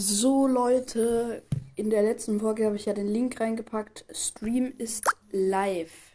So Leute, in der letzten Folge habe ich ja den Link reingepackt. Stream ist live.